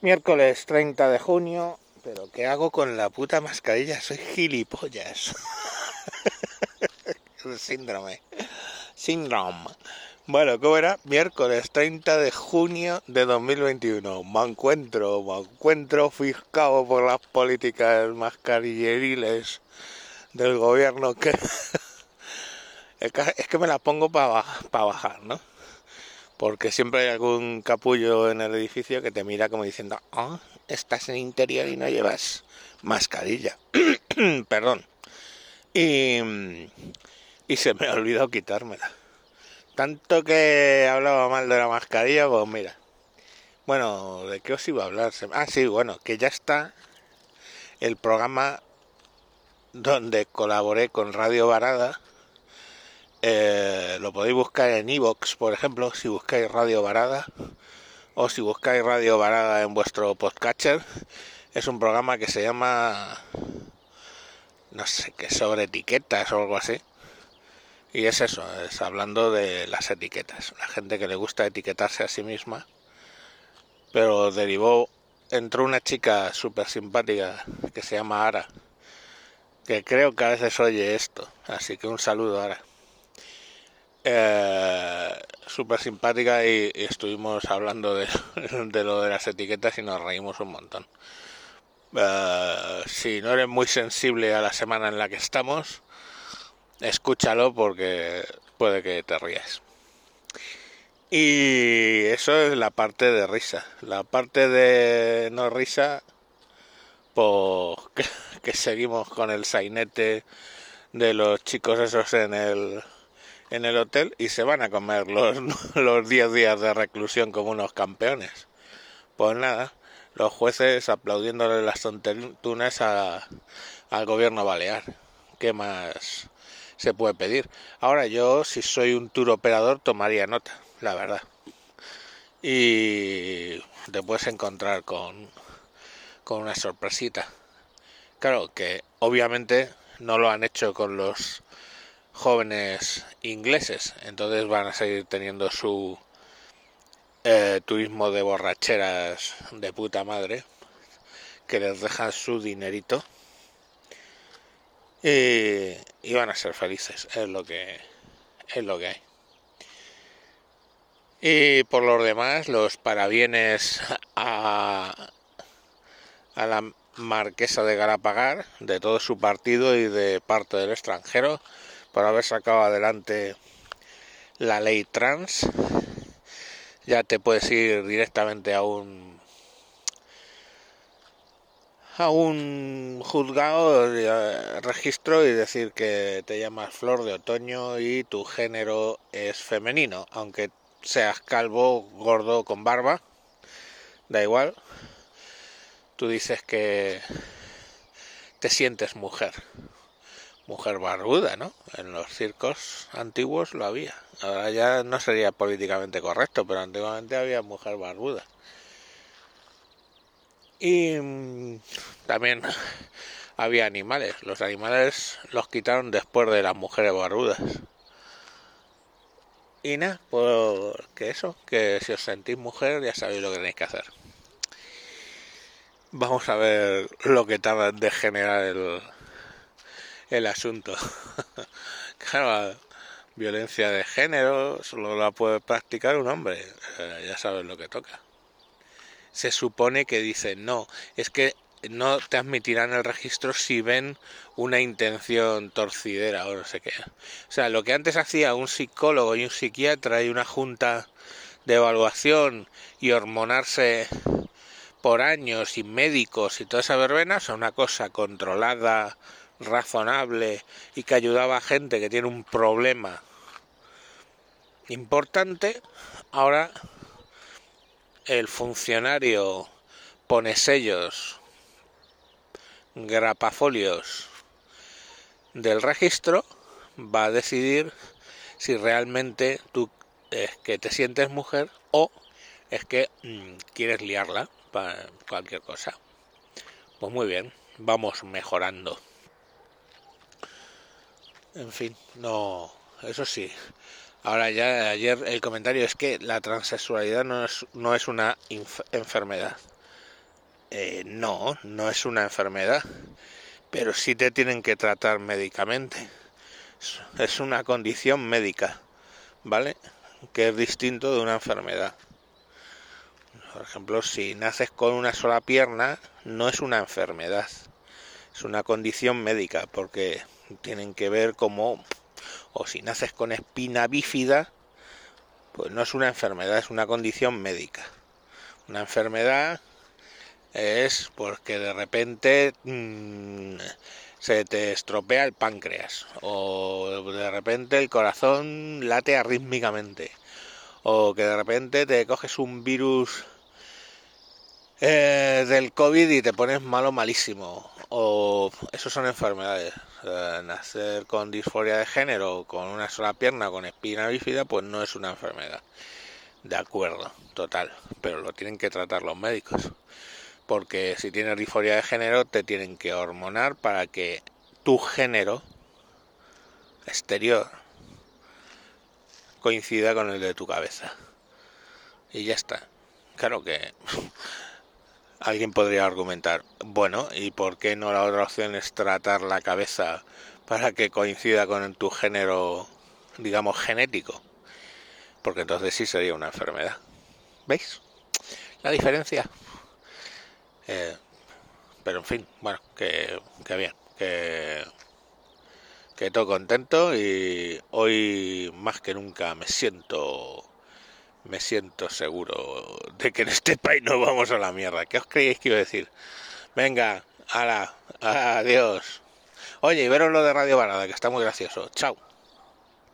Miércoles 30 de junio, pero ¿qué hago con la puta mascarilla? Soy gilipollas. Síndrome. Síndrome. Bueno, ¿cómo era? Miércoles 30 de junio de 2021. Me encuentro, me encuentro fiscado por las políticas mascarilleriles del gobierno que... es que me las pongo para bajar, ¿no? Porque siempre hay algún capullo en el edificio que te mira como diciendo, ah, estás en interior y no llevas mascarilla. Perdón. Y, y se me ha olvidado quitármela. Tanto que hablaba mal de la mascarilla, pues mira. Bueno, ¿de qué os iba a hablar? Ah, sí, bueno, que ya está el programa donde colaboré con Radio Varada eh, lo podéis buscar en iVoox, por ejemplo, si buscáis Radio Varada o si buscáis Radio Varada en vuestro podcatcher. Es un programa que se llama, no sé, qué sobre etiquetas o algo así. Y es eso, es hablando de las etiquetas. La gente que le gusta etiquetarse a sí misma. Pero derivó, entró una chica súper simpática que se llama Ara, que creo que a veces oye esto. Así que un saludo, Ara eh, súper simpática y, estuvimos hablando de, lo de las etiquetas y nos reímos un montón. Eh, si no eres muy sensible a la semana en la que estamos, escúchalo porque puede que te rías. Y eso es la parte de risa. La parte de no risa, pues que, que seguimos con el sainete de los chicos esos en el en el hotel y se van a comer los, los 10 días de reclusión como unos campeones. Pues nada, los jueces aplaudiéndole las tonterías al gobierno balear. ¿Qué más se puede pedir? Ahora yo, si soy un tour operador, tomaría nota, la verdad. Y te puedes encontrar con, con una sorpresita. Claro que obviamente no lo han hecho con los jóvenes ingleses, entonces van a seguir teniendo su eh, turismo de borracheras de puta madre, que les dejan su dinerito y, van a ser felices, es lo que es lo que hay. Y por lo demás, los parabienes a, a la marquesa de Galapagar, de todo su partido y de parte del extranjero, por haber sacado adelante la ley trans. Ya te puedes ir directamente a un a un juzgado de eh, registro y decir que te llamas Flor de Otoño y tu género es femenino, aunque seas calvo, gordo, con barba, da igual. Tú dices que te sientes mujer mujer barbuda, ¿no? En los circos antiguos lo había. Ahora ya no sería políticamente correcto, pero antiguamente había mujer barbuda. Y mm, también había animales. Los animales los quitaron después de las mujeres barbudas. Y nada, porque eso, que si os sentís mujer ya sabéis lo que tenéis que hacer. Vamos a ver lo que tarda de generar el, el asunto. claro, violencia de género solo la puede practicar un hombre, eh, ya sabes lo que toca. Se supone que dicen, no, es que no te admitirán el registro si ven una intención torcidera o no sé qué. O sea, lo que antes hacía un psicólogo y un psiquiatra y una junta de evaluación y hormonarse por años y médicos y toda esa verbena son una cosa controlada, razonable y que ayudaba a gente que tiene un problema importante, ahora el funcionario pone sellos, grapafolios del registro, va a decidir si realmente tú es que te sientes mujer o es que mm, quieres liarla para cualquier cosa. Pues muy bien, vamos mejorando. En fin, no, eso sí. Ahora ya ayer el comentario es que la transexualidad no es, no es una enfermedad. eh, no, no es una enfermedad, pero sí te tienen que tratar médicamente. Es una condición médica, ¿vale? Que es distinto de una enfermedad. Por ejemplo, si naces con una sola pierna, no es una enfermedad, es una condición médica, porque tienen que ver como, o si naces con espina bífida, pues no es una enfermedad, es una condición médica. Una enfermedad es porque de repente mm, se te estropea el páncreas o de repente el corazón late arrítmicamente o que de repente te coges un virus eh, del COVID y te pones malo malísimo o eso son enfermedades nacer con disforia de género con una sola pierna con espina bífida pues no es una enfermedad de acuerdo total pero lo tienen que tratar los médicos porque si tienes disforia de género te tienen que hormonar para que tu género exterior coincida con el de tu cabeza. Y ya está. Claro que alguien podría argumentar, bueno, ¿y por qué no la otra opción es tratar la cabeza para que coincida con tu género, digamos, genético? Porque entonces sí sería una enfermedad. ¿Veis? La diferencia. Eh, pero en fin, bueno, que, bien, que, que todo contento y hoy más que nunca me siento me siento seguro de que en este país no vamos a la mierda. ¿Qué os creéis que iba a decir? Venga, ala, adiós. Oye, y veros lo de Radio Barada, que está muy gracioso. Chao.